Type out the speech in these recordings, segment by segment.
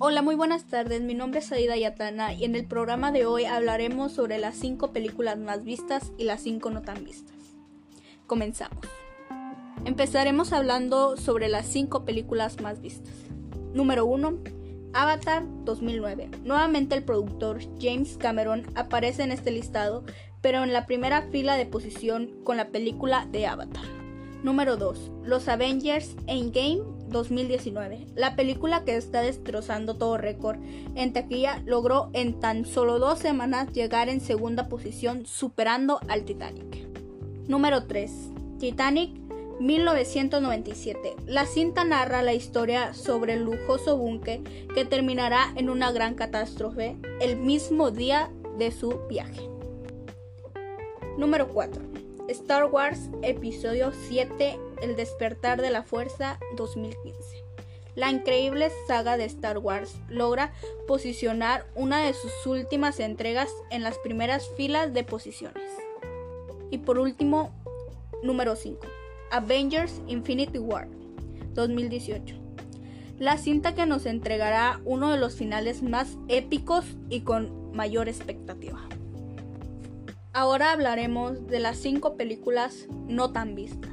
Hola, muy buenas tardes. Mi nombre es Aida Yatana y en el programa de hoy hablaremos sobre las 5 películas más vistas y las 5 no tan vistas. Comenzamos. Empezaremos hablando sobre las 5 películas más vistas. Número 1. Avatar 2009. Nuevamente el productor James Cameron aparece en este listado, pero en la primera fila de posición con la película de Avatar. Número 2. Los Avengers Endgame 2019. La película que está destrozando todo récord en taquilla logró en tan solo dos semanas llegar en segunda posición superando al Titanic. Número 3. Titanic 1997. La cinta narra la historia sobre el lujoso buque que terminará en una gran catástrofe el mismo día de su viaje. Número 4. Star Wars Episodio 7 El despertar de la fuerza 2015. La increíble saga de Star Wars logra posicionar una de sus últimas entregas en las primeras filas de posiciones. Y por último, número 5. Avengers Infinity War 2018. La cinta que nos entregará uno de los finales más épicos y con mayor expectativa. Ahora hablaremos de las 5 películas no tan vistas.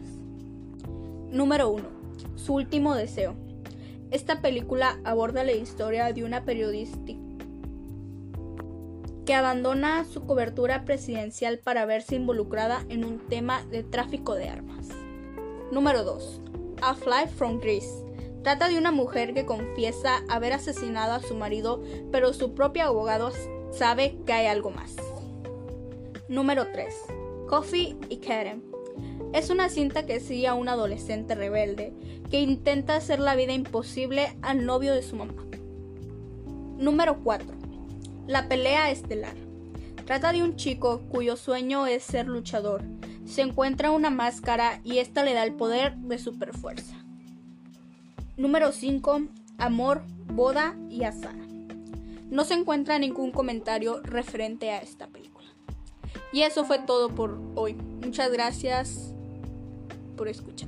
Número 1. Su último deseo. Esta película aborda la historia de una periodista que abandona su cobertura presidencial para verse involucrada en un tema de tráfico de armas. Número 2. A Fly from Greece. Trata de una mujer que confiesa haber asesinado a su marido, pero su propio abogado sabe que hay algo más. Número 3. Coffee y Karen. Es una cinta que sigue a un adolescente rebelde que intenta hacer la vida imposible al novio de su mamá. Número 4. La pelea estelar. Trata de un chico cuyo sueño es ser luchador. Se encuentra una máscara y esta le da el poder de superfuerza. Número 5. Amor, boda y azar. No se encuentra ningún comentario referente a esta película. Y eso fue todo por hoy. Muchas gracias por escuchar.